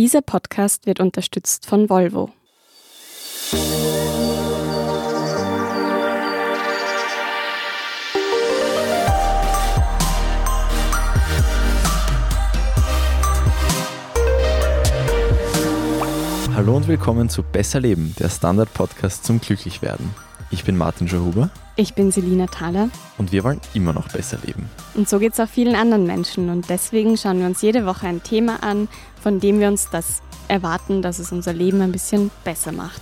Dieser Podcast wird unterstützt von Volvo. Hallo und willkommen zu Besser Leben, der Standard-Podcast zum Glücklichwerden. Ich bin Martin Schauhuber. Ich bin Selina Thaler. Und wir wollen immer noch besser leben. Und so geht es auch vielen anderen Menschen. Und deswegen schauen wir uns jede Woche ein Thema an, von dem wir uns das erwarten, dass es unser Leben ein bisschen besser macht.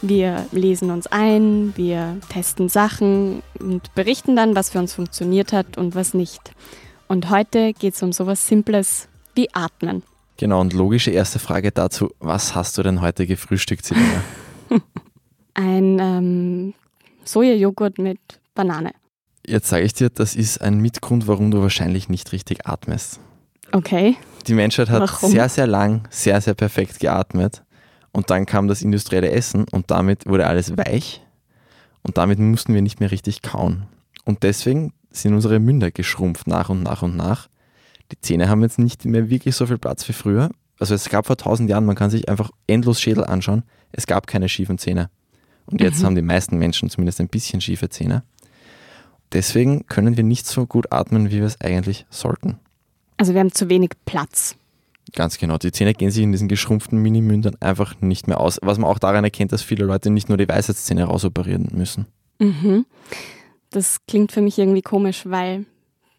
Wir lesen uns ein, wir testen Sachen und berichten dann, was für uns funktioniert hat und was nicht. Und heute geht es um sowas Simples wie Atmen. Genau, und logische erste Frage dazu, was hast du denn heute gefrühstückt, Silvia? Ein ähm, Sojajoghurt mit Banane. Jetzt sage ich dir, das ist ein Mitgrund, warum du wahrscheinlich nicht richtig atmest. Okay. Die Menschheit hat Warum? sehr, sehr lang, sehr, sehr perfekt geatmet. Und dann kam das industrielle Essen und damit wurde alles weich. Und damit mussten wir nicht mehr richtig kauen. Und deswegen sind unsere Münder geschrumpft nach und nach und nach. Die Zähne haben jetzt nicht mehr wirklich so viel Platz wie früher. Also es gab vor tausend Jahren, man kann sich einfach endlos Schädel anschauen. Es gab keine schiefen Zähne. Und jetzt Mhm. haben die meisten Menschen zumindest ein bisschen schiefe Zähne. Deswegen können wir nicht so gut atmen, wie wir es eigentlich sollten. Also wir haben zu wenig Platz. Ganz genau. Die Zähne gehen sich in diesen geschrumpften Minimündern einfach nicht mehr aus. Was man auch daran erkennt, dass viele Leute nicht nur die Weisheitszähne rausoperieren müssen. Mhm. Das klingt für mich irgendwie komisch, weil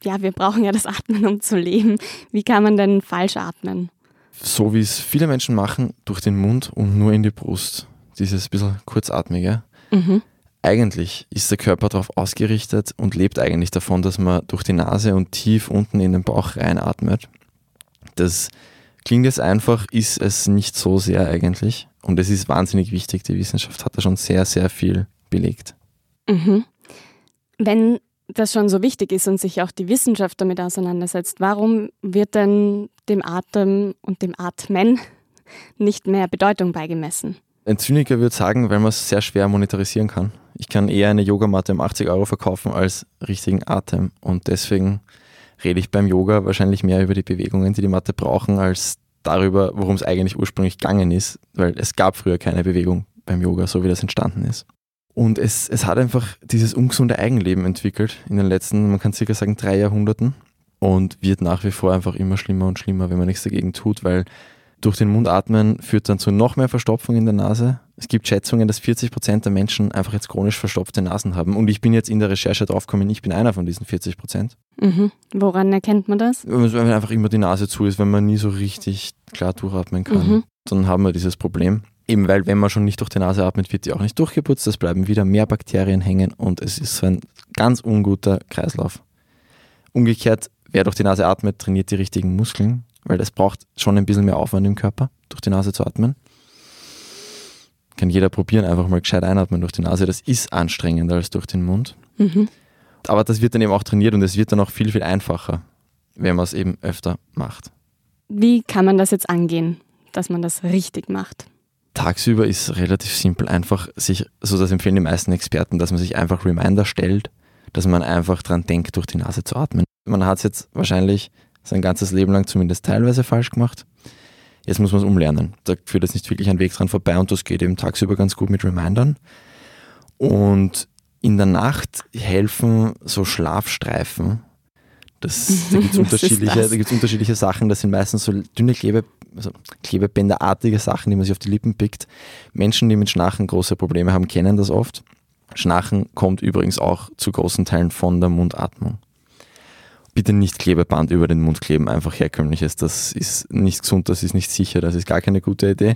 ja, wir brauchen ja das Atmen, um zu leben. Wie kann man denn falsch atmen? So wie es viele Menschen machen, durch den Mund und nur in die Brust. Dieses bisschen kurzatmige. Mhm. Eigentlich ist der Körper darauf ausgerichtet und lebt eigentlich davon, dass man durch die Nase und tief unten in den Bauch reinatmet. Das klingt jetzt einfach, ist es nicht so sehr eigentlich. Und es ist wahnsinnig wichtig. Die Wissenschaft hat da schon sehr, sehr viel belegt. Mhm. Wenn das schon so wichtig ist und sich auch die Wissenschaft damit auseinandersetzt, warum wird denn dem Atem und dem Atmen nicht mehr Bedeutung beigemessen? Ein Zyniker würde sagen, weil man es sehr schwer monetarisieren kann. Ich kann eher eine Yogamatte um 80 Euro verkaufen als richtigen Atem. Und deswegen rede ich beim Yoga wahrscheinlich mehr über die Bewegungen, die die Matte brauchen, als darüber, worum es eigentlich ursprünglich gegangen ist. Weil es gab früher keine Bewegung beim Yoga, so wie das entstanden ist. Und es, es hat einfach dieses ungesunde Eigenleben entwickelt in den letzten, man kann circa sagen, drei Jahrhunderten. Und wird nach wie vor einfach immer schlimmer und schlimmer, wenn man nichts dagegen tut, weil durch den Mund atmen führt dann zu noch mehr Verstopfung in der Nase. Es gibt Schätzungen, dass 40 Prozent der Menschen einfach jetzt chronisch verstopfte Nasen haben. Und ich bin jetzt in der Recherche draufgekommen, ich bin einer von diesen 40 Prozent. Mhm. Woran erkennt man das? Wenn einfach immer die Nase zu ist, wenn man nie so richtig klar durchatmen kann, Mhm. dann haben wir dieses Problem. Eben weil, wenn man schon nicht durch die Nase atmet, wird die auch nicht durchgeputzt. Es bleiben wieder mehr Bakterien hängen und es ist so ein ganz unguter Kreislauf. Umgekehrt, wer durch die Nase atmet, trainiert die richtigen Muskeln, weil es braucht schon ein bisschen mehr Aufwand im Körper, durch die Nase zu atmen. Kann jeder probieren, einfach mal gescheit einatmen durch die Nase. Das ist anstrengender als durch den Mund. Mhm. Aber das wird dann eben auch trainiert und es wird dann auch viel, viel einfacher, wenn man es eben öfter macht. Wie kann man das jetzt angehen, dass man das richtig macht? Tagsüber ist relativ simpel, einfach sich, so das empfehlen die meisten Experten, dass man sich einfach Reminder stellt, dass man einfach dran denkt, durch die Nase zu atmen. Man hat es jetzt wahrscheinlich sein ganzes Leben lang zumindest teilweise falsch gemacht. Jetzt muss man es umlernen. Da führt jetzt nicht wirklich ein Weg dran vorbei und das geht eben tagsüber ganz gut mit Remindern. Und in der Nacht helfen so Schlafstreifen. Das, da gibt es unterschiedliche, da gibt's unterschiedliche Sachen. Das sind meistens so dünne Klebe, also Klebebänderartige Sachen, die man sich auf die Lippen pickt. Menschen, die mit Schnarchen große Probleme haben, kennen das oft. Schnarchen kommt übrigens auch zu großen Teilen von der Mundatmung. Bitte nicht Klebeband über den Mund kleben, einfach herkömmliches. Das ist nicht gesund, das ist nicht sicher, das ist gar keine gute Idee.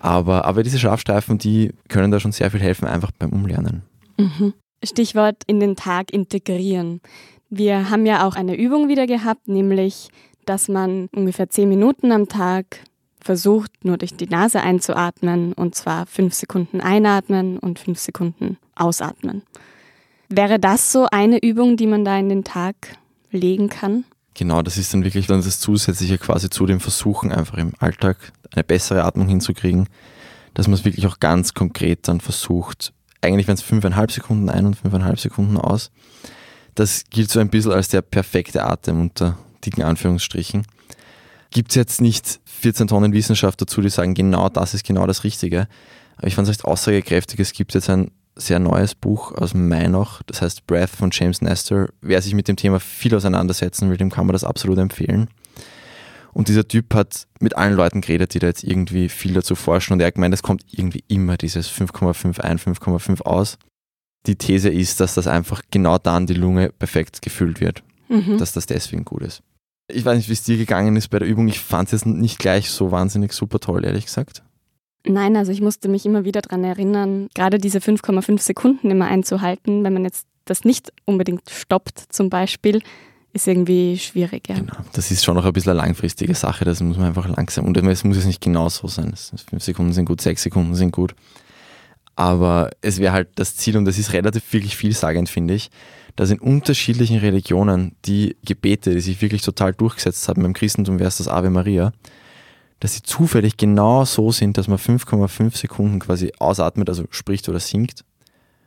Aber, aber diese Schlafstreifen, die können da schon sehr viel helfen, einfach beim Umlernen. Mhm. Stichwort in den Tag integrieren. Wir haben ja auch eine Übung wieder gehabt, nämlich, dass man ungefähr zehn Minuten am Tag versucht, nur durch die Nase einzuatmen und zwar fünf Sekunden einatmen und fünf Sekunden ausatmen. Wäre das so eine Übung, die man da in den Tag legen kann? Genau, das ist dann wirklich dann das Zusätzliche quasi zu dem Versuchen, einfach im Alltag eine bessere Atmung hinzukriegen, dass man es wirklich auch ganz konkret dann versucht. Eigentlich wären es fünfeinhalb Sekunden ein und fünfeinhalb Sekunden aus. Das gilt so ein bisschen als der perfekte Atem unter dicken Anführungsstrichen. gibt es jetzt nicht 14 Tonnen Wissenschaft dazu, die sagen, genau das ist genau das Richtige. Aber ich fand es recht aussagekräftig. Es gibt jetzt ein sehr neues Buch aus Mai noch, das heißt Breath von James Nestor. Wer sich mit dem Thema viel auseinandersetzen will, dem kann man das absolut empfehlen. Und dieser Typ hat mit allen Leuten geredet, die da jetzt irgendwie viel dazu forschen. Und er hat gemeint, es kommt irgendwie immer dieses 5,5 ein, 5,5 aus. Die These ist, dass das einfach genau dann die Lunge perfekt gefüllt wird. Mhm. Dass das deswegen gut ist. Ich weiß nicht, wie es dir gegangen ist bei der Übung. Ich fand es jetzt nicht gleich so wahnsinnig super toll, ehrlich gesagt. Nein, also ich musste mich immer wieder daran erinnern, gerade diese 5,5 Sekunden immer einzuhalten, wenn man jetzt das nicht unbedingt stoppt zum Beispiel, ist irgendwie schwierig. Ja. Genau, das ist schon noch ein bisschen eine langfristige Sache, das muss man einfach langsam und es muss jetzt nicht genau so sein. Fünf Sekunden sind gut, sechs Sekunden sind gut. Aber es wäre halt das Ziel und das ist relativ wirklich vielsagend, finde ich, dass in unterschiedlichen Religionen die Gebete, die sich wirklich total durchgesetzt haben, beim Christentum wäre es das Ave Maria, dass sie zufällig genau so sind, dass man 5,5 Sekunden quasi ausatmet, also spricht oder singt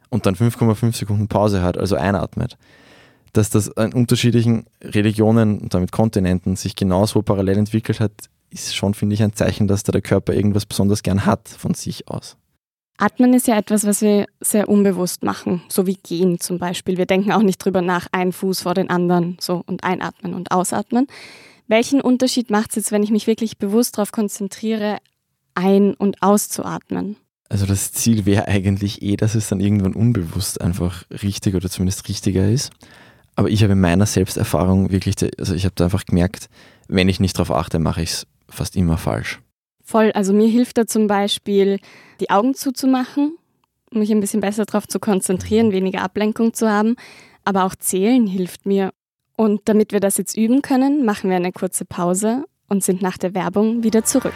und dann 5,5 Sekunden Pause hat, also einatmet. Dass das in unterschiedlichen Religionen und damit Kontinenten sich genauso parallel entwickelt hat, ist schon, finde ich, ein Zeichen, dass da der Körper irgendwas besonders gern hat von sich aus. Atmen ist ja etwas, was wir sehr unbewusst machen, so wie gehen zum Beispiel. Wir denken auch nicht drüber nach, ein Fuß vor den anderen, so und einatmen und ausatmen. Welchen Unterschied macht es jetzt, wenn ich mich wirklich bewusst darauf konzentriere, ein- und auszuatmen? Also das Ziel wäre eigentlich eh, dass es dann irgendwann unbewusst einfach richtig oder zumindest richtiger ist. Aber ich habe in meiner Selbsterfahrung wirklich, also ich habe da einfach gemerkt, wenn ich nicht darauf achte, mache ich es fast immer falsch. Voll, also mir hilft da zum Beispiel, die Augen zuzumachen, um mich ein bisschen besser darauf zu konzentrieren, weniger Ablenkung zu haben. Aber auch zählen hilft mir. Und damit wir das jetzt üben können, machen wir eine kurze Pause und sind nach der Werbung wieder zurück.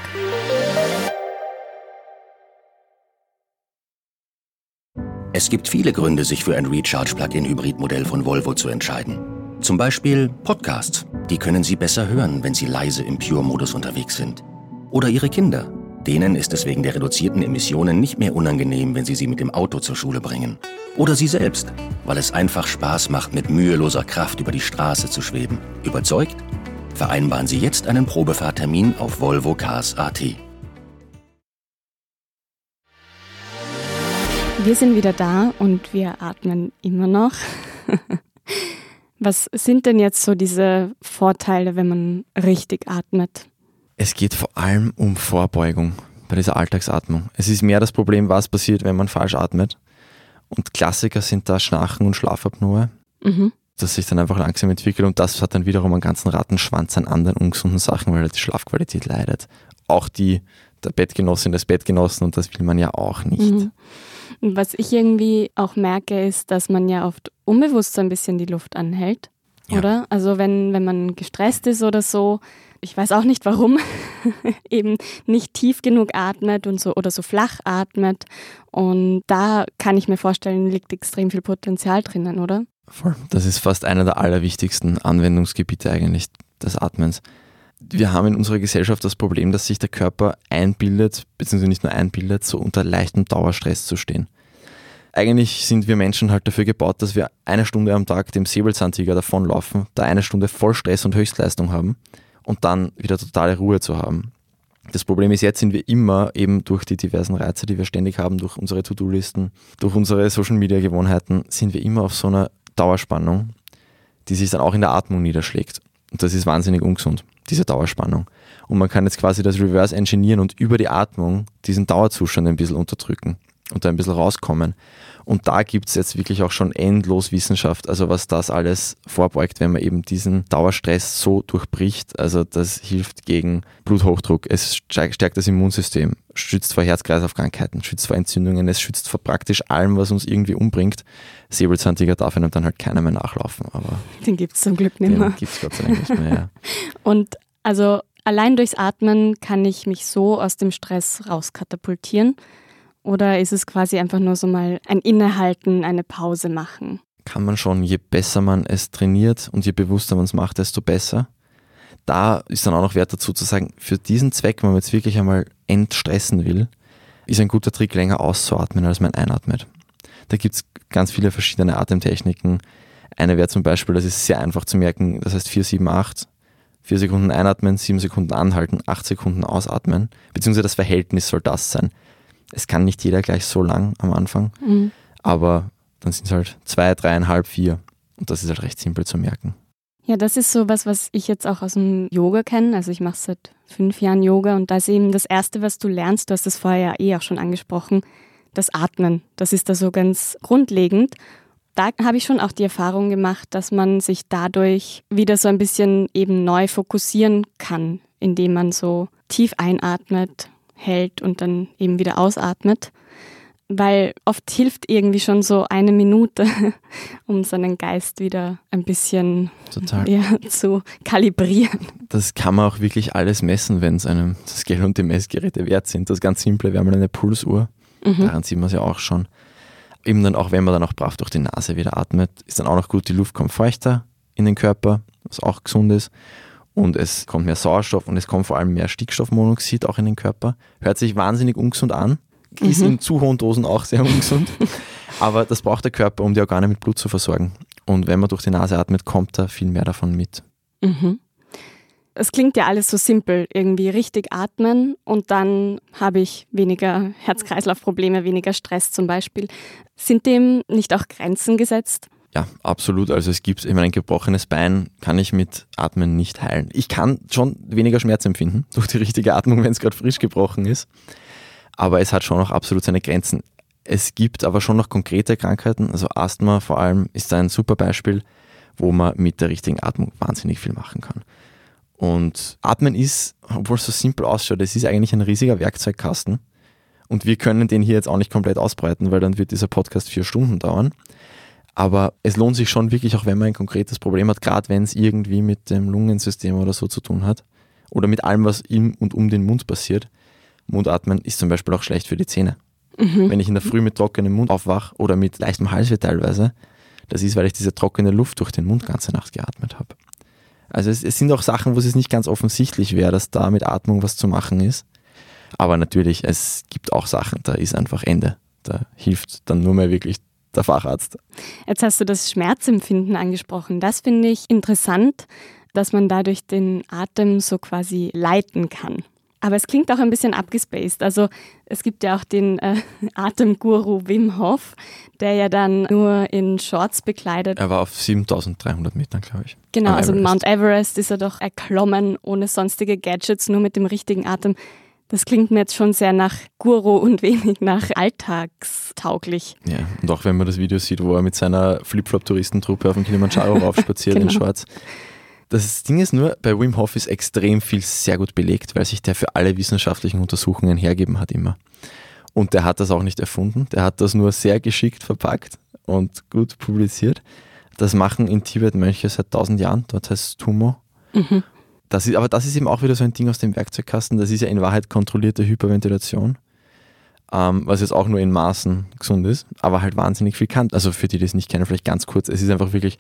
Es gibt viele Gründe, sich für ein Recharge-Plug-in-Hybrid-Modell von Volvo zu entscheiden. Zum Beispiel Podcasts. Die können Sie besser hören, wenn Sie leise im Pure-Modus unterwegs sind. Oder Ihre Kinder. Denen ist es wegen der reduzierten Emissionen nicht mehr unangenehm, wenn Sie sie mit dem Auto zur Schule bringen. Oder Sie selbst, weil es einfach Spaß macht, mit müheloser Kraft über die Straße zu schweben. Überzeugt? Vereinbaren Sie jetzt einen Probefahrtermin auf Volvo Cars AT. Wir sind wieder da und wir atmen immer noch. Was sind denn jetzt so diese Vorteile, wenn man richtig atmet? Es geht vor allem um Vorbeugung bei dieser Alltagsatmung. Es ist mehr das Problem, was passiert, wenn man falsch atmet. Und Klassiker sind da Schnarchen und Schlafapnoe, mhm. das sich dann einfach langsam entwickelt und das hat dann wiederum einen ganzen Rattenschwanz an anderen ungesunden Sachen, weil die Schlafqualität leidet. Auch die der Bettgenossin des Bettgenossen und das will man ja auch nicht. Mhm. Was ich irgendwie auch merke, ist, dass man ja oft unbewusst so ein bisschen die Luft anhält, ja. oder? Also wenn, wenn man gestresst ist oder so, ich weiß auch nicht warum, eben nicht tief genug atmet und so oder so flach atmet. Und da kann ich mir vorstellen, liegt extrem viel Potenzial drinnen, oder? Voll. Das ist fast einer der allerwichtigsten Anwendungsgebiete eigentlich des Atmens. Wir haben in unserer Gesellschaft das Problem, dass sich der Körper einbildet, beziehungsweise nicht nur einbildet, so unter leichtem Dauerstress zu stehen. Eigentlich sind wir Menschen halt dafür gebaut, dass wir eine Stunde am Tag dem Säbelzahntiger davonlaufen, da eine Stunde voll Stress und Höchstleistung haben und dann wieder totale Ruhe zu haben. Das Problem ist, jetzt sind wir immer eben durch die diversen Reize, die wir ständig haben, durch unsere To-Do-Listen, durch unsere Social-Media-Gewohnheiten, sind wir immer auf so einer Dauerspannung, die sich dann auch in der Atmung niederschlägt. Und das ist wahnsinnig ungesund, diese Dauerspannung. Und man kann jetzt quasi das Reverse engineeren und über die Atmung diesen Dauerzustand ein bisschen unterdrücken und da ein bisschen rauskommen. Und da gibt es jetzt wirklich auch schon endlos Wissenschaft, also was das alles vorbeugt, wenn man eben diesen Dauerstress so durchbricht. Also das hilft gegen Bluthochdruck, es stärkt das Immunsystem, schützt vor Herz-Kreislauf-Krankheiten, schützt vor Entzündungen, es schützt vor praktisch allem, was uns irgendwie umbringt. Säbelzahntiger darf einem dann halt keiner mehr nachlaufen. Aber den gibt es zum Glück nicht mehr. Den gibt es Gott sei Dank nicht mehr, ja. Und also allein durchs Atmen kann ich mich so aus dem Stress rauskatapultieren. Oder ist es quasi einfach nur so mal ein Innehalten, eine Pause machen? Kann man schon, je besser man es trainiert und je bewusster man es macht, desto besser. Da ist dann auch noch wert dazu zu sagen, für diesen Zweck, wenn man jetzt wirklich einmal entstressen will, ist ein guter Trick, länger auszuatmen, als man einatmet. Da gibt es ganz viele verschiedene Atemtechniken. Eine wäre zum Beispiel, das ist sehr einfach zu merken, das heißt 478. Vier Sekunden einatmen, sieben Sekunden anhalten, acht Sekunden ausatmen. Beziehungsweise das Verhältnis soll das sein. Es kann nicht jeder gleich so lang am Anfang, mhm. aber dann sind es halt zwei, dreieinhalb, vier. Und das ist halt recht simpel zu merken. Ja, das ist so was, was ich jetzt auch aus dem Yoga kenne. Also ich mache seit fünf Jahren Yoga und da ist eben das Erste, was du lernst, du hast das vorher ja eh auch schon angesprochen, das Atmen. Das ist da so ganz grundlegend. Da habe ich schon auch die Erfahrung gemacht, dass man sich dadurch wieder so ein bisschen eben neu fokussieren kann, indem man so tief einatmet, hält und dann eben wieder ausatmet weil oft hilft irgendwie schon so eine Minute, um seinen Geist wieder ein bisschen ja, zu kalibrieren. Das kann man auch wirklich alles messen, wenn es einem das Geld und die Messgeräte wert sind. Das ganz simple, wir haben eine Pulsuhr, mhm. daran sieht man es ja auch schon. Eben dann auch, wenn man dann auch brav durch die Nase wieder atmet, ist dann auch noch gut, die Luft kommt feuchter in den Körper, was auch gesund ist. Und es kommt mehr Sauerstoff und es kommt vor allem mehr Stickstoffmonoxid auch in den Körper. Hört sich wahnsinnig ungesund an, ist mhm. in zu hohen Dosen auch sehr ungesund. Aber das braucht der Körper, um die Organe mit Blut zu versorgen. Und wenn man durch die Nase atmet, kommt da viel mehr davon mit. Mhm. Es klingt ja alles so simpel, irgendwie richtig atmen und dann habe ich weniger Herz-Kreislauf-Probleme, weniger Stress zum Beispiel. Sind dem nicht auch Grenzen gesetzt? Ja, absolut. Also es gibt immer ein gebrochenes Bein, kann ich mit Atmen nicht heilen. Ich kann schon weniger Schmerz empfinden durch die richtige Atmung, wenn es gerade frisch gebrochen ist aber es hat schon noch absolut seine Grenzen. Es gibt aber schon noch konkrete Krankheiten, also Asthma vor allem ist ein super Beispiel, wo man mit der richtigen Atmung wahnsinnig viel machen kann. Und Atmen ist, obwohl es so simpel ausschaut, es ist eigentlich ein riesiger Werkzeugkasten. Und wir können den hier jetzt auch nicht komplett ausbreiten, weil dann wird dieser Podcast vier Stunden dauern. Aber es lohnt sich schon wirklich, auch wenn man ein konkretes Problem hat, gerade wenn es irgendwie mit dem Lungensystem oder so zu tun hat. Oder mit allem, was im und um den Mund passiert, Mundatmen ist zum Beispiel auch schlecht für die Zähne. Mhm. Wenn ich in der Früh mit trockenem Mund aufwache oder mit leichtem Halsweh teilweise, das ist, weil ich diese trockene Luft durch den Mund ganze Nacht geatmet habe. Also es, es sind auch Sachen, wo es nicht ganz offensichtlich wäre, dass da mit Atmung was zu machen ist. Aber natürlich, es gibt auch Sachen, da ist einfach Ende. Da hilft dann nur mehr wirklich der Facharzt. Jetzt hast du das Schmerzempfinden angesprochen. Das finde ich interessant, dass man dadurch den Atem so quasi leiten kann. Aber es klingt auch ein bisschen abgespaced. Also es gibt ja auch den äh, Atemguru Wim Hof, der ja dann nur in Shorts bekleidet. Er war auf 7300 Metern, glaube ich. Genau, also Everest. Mount Everest ist er doch erklommen, ohne sonstige Gadgets, nur mit dem richtigen Atem. Das klingt mir jetzt schon sehr nach Guru und wenig nach alltagstauglich. Ja, und auch wenn man das Video sieht, wo er mit seiner Flipflop-Touristentruppe auf dem Kilimanjaro raufspaziert genau. in Shorts. Das Ding ist nur, bei Wim Hof ist extrem viel sehr gut belegt, weil sich der für alle wissenschaftlichen Untersuchungen hergeben hat immer. Und der hat das auch nicht erfunden, der hat das nur sehr geschickt verpackt und gut publiziert. Das machen in Tibet Mönche seit tausend Jahren, dort heißt es Tumo. Mhm. Das ist, aber das ist eben auch wieder so ein Ding aus dem Werkzeugkasten, das ist ja in Wahrheit kontrollierte Hyperventilation, ähm, was jetzt auch nur in Maßen gesund ist, aber halt wahnsinnig viel kann. Also für die, die das nicht kennen, vielleicht ganz kurz, es ist einfach wirklich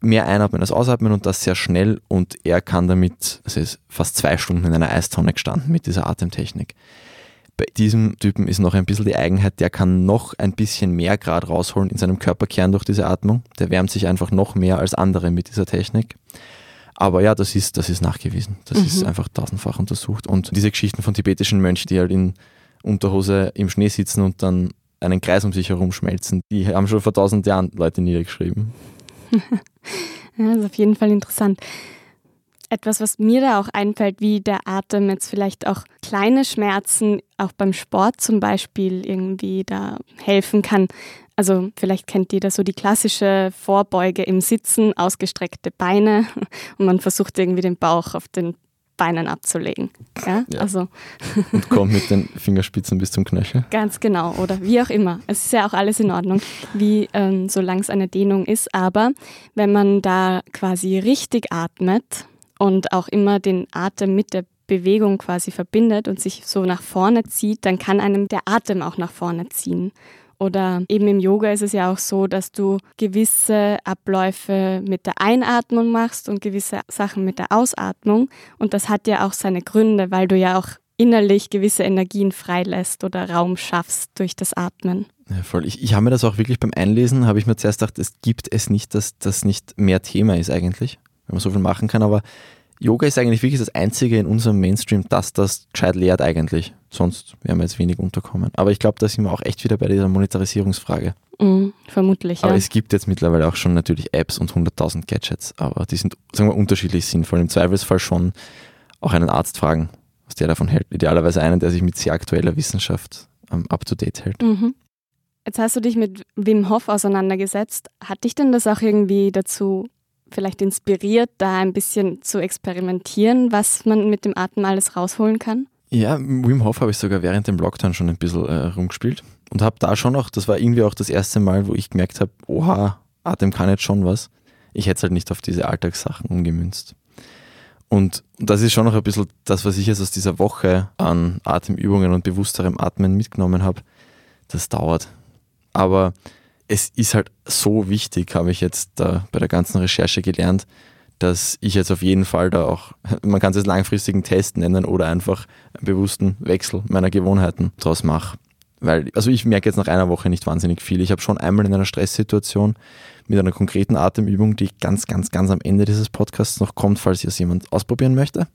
mehr einatmen als ausatmen und das sehr schnell und er kann damit, also ist fast zwei Stunden in einer Eistonne gestanden mit dieser Atemtechnik. Bei diesem Typen ist noch ein bisschen die Eigenheit, der kann noch ein bisschen mehr Grad rausholen in seinem Körperkern durch diese Atmung. Der wärmt sich einfach noch mehr als andere mit dieser Technik. Aber ja, das ist, das ist nachgewiesen. Das mhm. ist einfach tausendfach untersucht. Und diese Geschichten von tibetischen Mönchen, die halt in Unterhose im Schnee sitzen und dann einen Kreis um sich herum schmelzen, die haben schon vor tausend Jahren Leute niedergeschrieben. ja, das ist auf jeden Fall interessant. Etwas, was mir da auch einfällt, wie der Atem jetzt vielleicht auch kleine Schmerzen, auch beim Sport zum Beispiel, irgendwie da helfen kann. Also vielleicht kennt jeder so die klassische Vorbeuge im Sitzen, ausgestreckte Beine und man versucht irgendwie den Bauch auf den Beinen abzulegen. Ja? ja. Also. Und kommt mit den Fingerspitzen bis zum Knöchel. Ganz genau, oder wie auch immer. Es ist ja auch alles in Ordnung, wie ähm, solange es eine Dehnung ist. Aber wenn man da quasi richtig atmet und auch immer den Atem mit der Bewegung quasi verbindet und sich so nach vorne zieht, dann kann einem der Atem auch nach vorne ziehen. Oder eben im Yoga ist es ja auch so, dass du gewisse Abläufe mit der Einatmung machst und gewisse Sachen mit der Ausatmung. Und das hat ja auch seine Gründe, weil du ja auch innerlich gewisse Energien freilässt oder Raum schaffst durch das Atmen. Ja, voll. Ich, ich habe mir das auch wirklich beim Einlesen, habe ich mir zuerst gedacht, es gibt es nicht, dass das nicht mehr Thema ist eigentlich, wenn man so viel machen kann, aber Yoga ist eigentlich wirklich das Einzige in unserem Mainstream, das das gescheit lehrt eigentlich. Sonst wären wir jetzt wenig unterkommen. Aber ich glaube, da sind wir auch echt wieder bei dieser Monetarisierungsfrage. Mm, vermutlich, Aber ja. es gibt jetzt mittlerweile auch schon natürlich Apps und 100.000 Gadgets, aber die sind, sagen wir, unterschiedlich sinnvoll. Im Zweifelsfall schon auch einen Arzt fragen, was der davon hält. Idealerweise einen, der sich mit sehr aktueller Wissenschaft ähm, up-to-date hält. Mhm. Jetzt hast du dich mit Wim Hof auseinandergesetzt. Hat dich denn das auch irgendwie dazu vielleicht inspiriert, da ein bisschen zu experimentieren, was man mit dem Atem alles rausholen kann? Ja, Wim Hof habe ich sogar während dem Lockdown schon ein bisschen äh, rumgespielt und habe da schon auch, das war irgendwie auch das erste Mal, wo ich gemerkt habe, oha, Atem kann jetzt schon was. Ich hätte es halt nicht auf diese Alltagssachen umgemünzt. Und das ist schon noch ein bisschen das, was ich jetzt aus dieser Woche an Atemübungen und bewussterem Atmen mitgenommen habe. Das dauert. Aber es ist halt so wichtig, habe ich jetzt bei der ganzen Recherche gelernt, dass ich jetzt auf jeden Fall da auch, man kann es als langfristigen Test nennen oder einfach einen bewussten Wechsel meiner Gewohnheiten draus mache. Weil, also ich merke jetzt nach einer Woche nicht wahnsinnig viel. Ich habe schon einmal in einer Stresssituation mit einer konkreten Atemübung, die ganz, ganz, ganz am Ende dieses Podcasts noch kommt, falls es jemand ausprobieren möchte,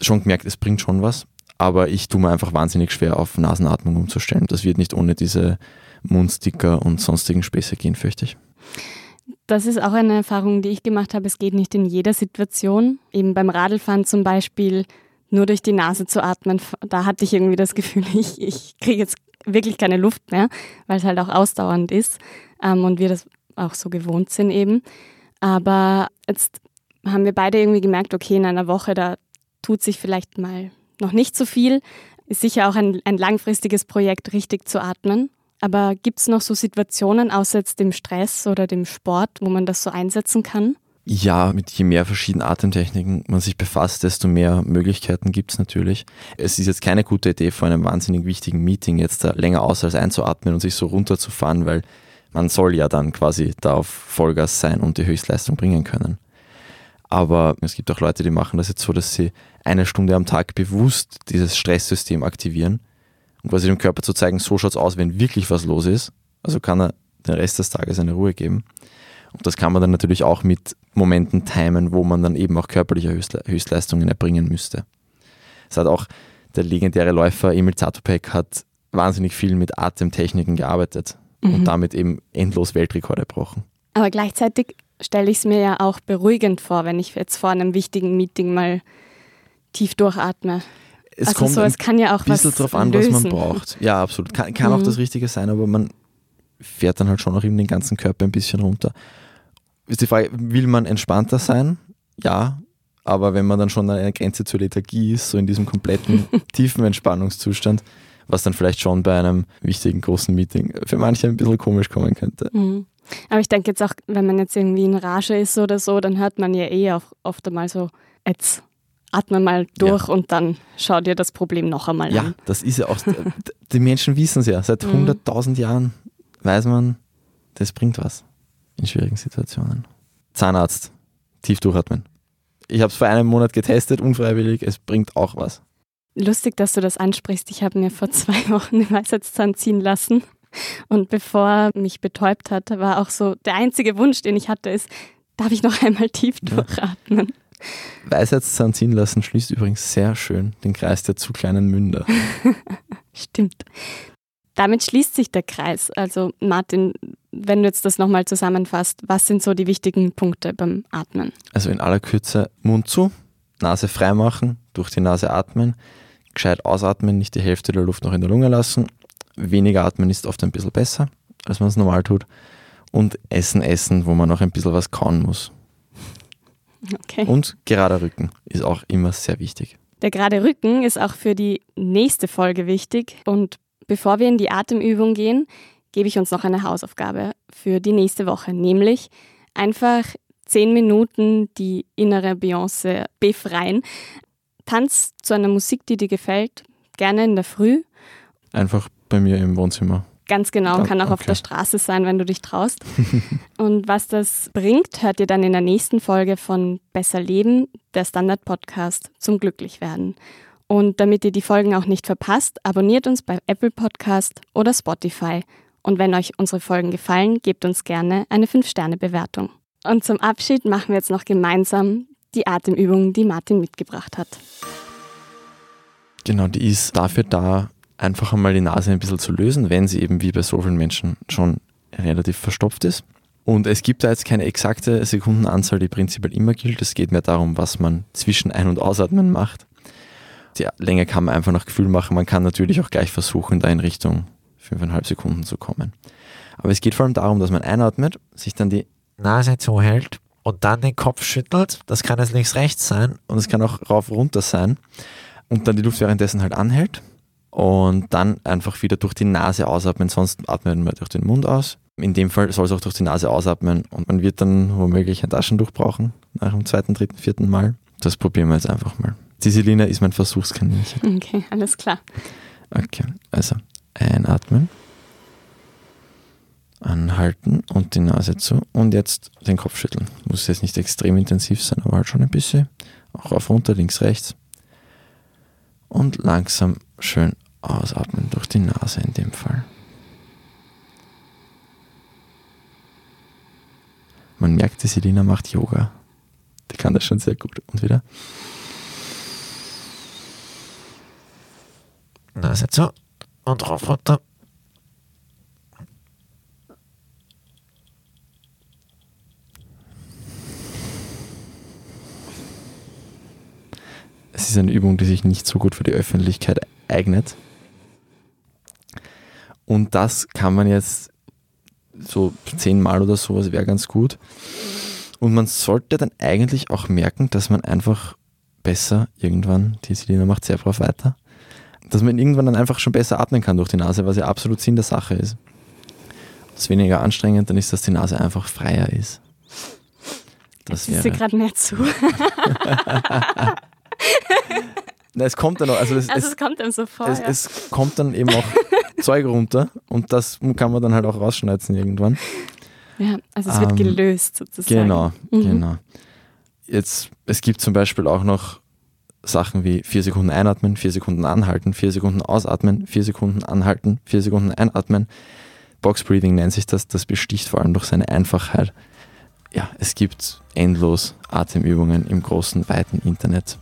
schon gemerkt, es bringt schon was. Aber ich tue mir einfach wahnsinnig schwer, auf Nasenatmung umzustellen. Das wird nicht ohne diese Mundsticker und sonstigen Späße gehen, fürchte ich. Das ist auch eine Erfahrung, die ich gemacht habe. Es geht nicht in jeder Situation. Eben beim Radlfahren zum Beispiel nur durch die Nase zu atmen, da hatte ich irgendwie das Gefühl, ich, ich kriege jetzt wirklich keine Luft mehr, weil es halt auch ausdauernd ist ähm, und wir das auch so gewohnt sind eben. Aber jetzt haben wir beide irgendwie gemerkt, okay, in einer Woche, da tut sich vielleicht mal noch nicht so viel. Ist sicher auch ein, ein langfristiges Projekt, richtig zu atmen. Aber gibt es noch so Situationen, außer jetzt dem Stress oder dem Sport, wo man das so einsetzen kann? Ja, mit je mehr verschiedenen Atemtechniken man sich befasst, desto mehr Möglichkeiten gibt es natürlich. Es ist jetzt keine gute Idee, vor einem wahnsinnig wichtigen Meeting jetzt da länger aus als einzuatmen und sich so runterzufahren, weil man soll ja dann quasi da auf Vollgas sein und die Höchstleistung bringen können. Aber es gibt auch Leute, die machen das jetzt so, dass sie eine Stunde am Tag bewusst dieses Stresssystem aktivieren, um quasi dem Körper zu zeigen, so schaut es aus, wenn wirklich was los ist. Also kann er den Rest des Tages eine Ruhe geben. Und das kann man dann natürlich auch mit Momenten timen, wo man dann eben auch körperliche Höchstleistungen erbringen müsste. Es hat auch der legendäre Läufer Emil Zatopek hat wahnsinnig viel mit Atemtechniken gearbeitet mhm. und damit eben endlos Weltrekorde gebrochen. Aber gleichzeitig stelle ich es mir ja auch beruhigend vor, wenn ich jetzt vor einem wichtigen Meeting mal tief durchatme. Es also kommt so, es kann ja auch ein bisschen was drauf an, lösen. was man braucht. Ja, absolut. Kann, kann Mhm. auch das Richtige sein, aber man fährt dann halt schon auch eben den ganzen Körper ein bisschen runter. Ist die Frage, will man entspannter sein? Ja, aber wenn man dann schon an einer Grenze zur Lethargie ist, so in diesem kompletten tiefen Entspannungszustand, was dann vielleicht schon bei einem wichtigen großen Meeting für manche ein bisschen komisch kommen könnte. Mhm. Aber ich denke jetzt auch, wenn man jetzt irgendwie in Rage ist oder so, dann hört man ja eh auch oft einmal so, jetzt atme mal durch und dann schau dir das Problem noch einmal Ja, an. das ist ja auch, die Menschen wissen es ja, seit Mhm. 100.000 Jahren weiß man, das bringt was in schwierigen Situationen. Zahnarzt, tief durchatmen. Ich habe es vor einem Monat getestet, unfreiwillig, es bringt auch was. Lustig, dass du das ansprichst. Ich habe mir vor zwei Wochen den Weisheitszahn ziehen lassen. Und bevor mich betäubt hat, war auch so der einzige Wunsch, den ich hatte, ist, darf ich noch einmal tief Ja. Weisheitszahn ziehen lassen schließt übrigens sehr schön den Kreis der zu kleinen Münder. Stimmt. Damit schließt sich der Kreis. Also Martin, wenn du jetzt das nochmal zusammenfasst, was sind so die wichtigen Punkte beim Atmen? Also in aller Kürze Mund zu, Nase frei machen, durch die Nase atmen, gescheit ausatmen, nicht die Hälfte der Luft noch in der Lunge lassen. Weniger atmen ist oft ein bisschen besser, als man es normal tut. Und Essen, Essen, wo man noch ein bisschen was kauen muss. Okay. Und gerader Rücken ist auch immer sehr wichtig. Der gerade Rücken ist auch für die nächste Folge wichtig. Und bevor wir in die Atemübung gehen, gebe ich uns noch eine Hausaufgabe für die nächste Woche, nämlich einfach zehn Minuten die innere Beyoncé befreien. Tanz zu einer Musik, die dir gefällt, gerne in der Früh. Einfach bei mir im Wohnzimmer. Ganz genau, kann auch auf okay. der Straße sein, wenn du dich traust. Und was das bringt, hört ihr dann in der nächsten Folge von Besser Leben, der Standard-Podcast zum Glücklichwerden. Und damit ihr die Folgen auch nicht verpasst, abonniert uns bei Apple Podcast oder Spotify. Und wenn euch unsere Folgen gefallen, gebt uns gerne eine 5-Sterne-Bewertung. Und zum Abschied machen wir jetzt noch gemeinsam die Atemübung, die Martin mitgebracht hat. Genau, die ist dafür da, einfach einmal die Nase ein bisschen zu lösen, wenn sie eben wie bei so vielen Menschen schon relativ verstopft ist. Und es gibt da jetzt keine exakte Sekundenanzahl, die prinzipiell immer gilt. Es geht mehr darum, was man zwischen Ein- und Ausatmen macht. Die Länge kann man einfach nach Gefühl machen. Man kann natürlich auch gleich versuchen, da in Richtung 5,5 Sekunden zu kommen. Aber es geht vor allem darum, dass man einatmet, sich dann die Nase zuhält und dann den Kopf schüttelt. Das kann jetzt links-rechts sein und es kann auch rauf-runter sein. Und dann die Luft währenddessen halt anhält und dann einfach wieder durch die Nase ausatmen, sonst atmet man durch den Mund aus. In dem Fall soll es auch durch die Nase ausatmen und man wird dann womöglich ein Taschentuch brauchen nach dem zweiten, dritten, vierten Mal. Das probieren wir jetzt einfach mal. Die Selina ist mein Versuchskaninchen. Okay, alles klar. Okay, also einatmen, anhalten und die Nase zu und jetzt den Kopf schütteln. Muss jetzt nicht extrem intensiv sein, aber halt schon ein bisschen. Auch auf runter, links, rechts. Und langsam schön ausatmen durch die Nase in dem Fall. Man merkt, die Selina macht Yoga. Die kann das schon sehr gut. Und wieder. Nase zu und rauf runter. Es ist eine Übung, die sich nicht so gut für die Öffentlichkeit eignet. Und das kann man jetzt so zehnmal oder sowas wäre ganz gut. Und man sollte dann eigentlich auch merken, dass man einfach besser irgendwann, die Selina macht sehr brav weiter, dass man irgendwann dann einfach schon besser atmen kann durch die Nase, was ja absolut Sinn der Sache ist. Das ist weniger anstrengend, dann ist, dass die Nase einfach freier ist. Das wäre. gerade nicht zu. Na, es kommt dann auch, also, das, also es, es, kommt dann so vor. Es, ja. es kommt dann eben auch Zeug runter und das kann man dann halt auch rausschneiden irgendwann. Ja, also es wird ähm, gelöst sozusagen. Genau, mhm. genau. Jetzt, es gibt zum Beispiel auch noch Sachen wie 4 Sekunden einatmen, 4 Sekunden anhalten, 4 Sekunden ausatmen, 4 Sekunden anhalten, 4 Sekunden einatmen. Box Breathing nennt sich das, das besticht vor allem durch seine Einfachheit. Ja, es gibt endlos Atemübungen im großen, weiten Internet.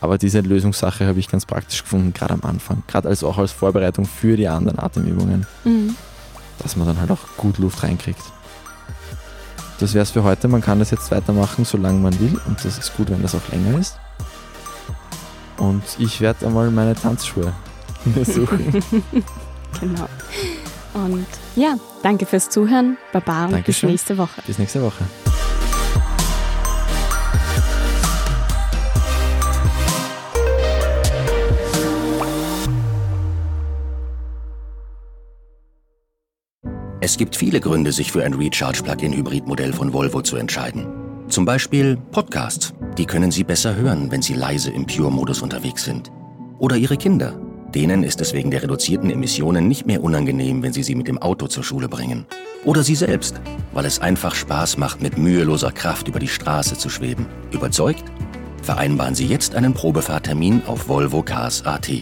Aber diese Lösungssache habe ich ganz praktisch gefunden, gerade am Anfang. Gerade also auch als Vorbereitung für die anderen Atemübungen. Mhm. Dass man dann halt auch gut Luft reinkriegt. Das wäre es für heute. Man kann das jetzt weitermachen, solange man will. Und das ist gut, wenn das auch länger ist. Und ich werde einmal meine Tanzschuhe suchen. genau. Und ja, danke fürs Zuhören. Baba und Dankeschön. bis nächste Woche. Bis nächste Woche. Es gibt viele Gründe, sich für ein Recharge-Plug-in-Hybrid-Modell von Volvo zu entscheiden. Zum Beispiel Podcasts. Die können Sie besser hören, wenn Sie leise im Pure-Modus unterwegs sind. Oder Ihre Kinder. Denen ist es wegen der reduzierten Emissionen nicht mehr unangenehm, wenn Sie sie mit dem Auto zur Schule bringen. Oder Sie selbst, weil es einfach Spaß macht, mit müheloser Kraft über die Straße zu schweben. Überzeugt? Vereinbaren Sie jetzt einen Probefahrtermin auf Volvo Cars AT.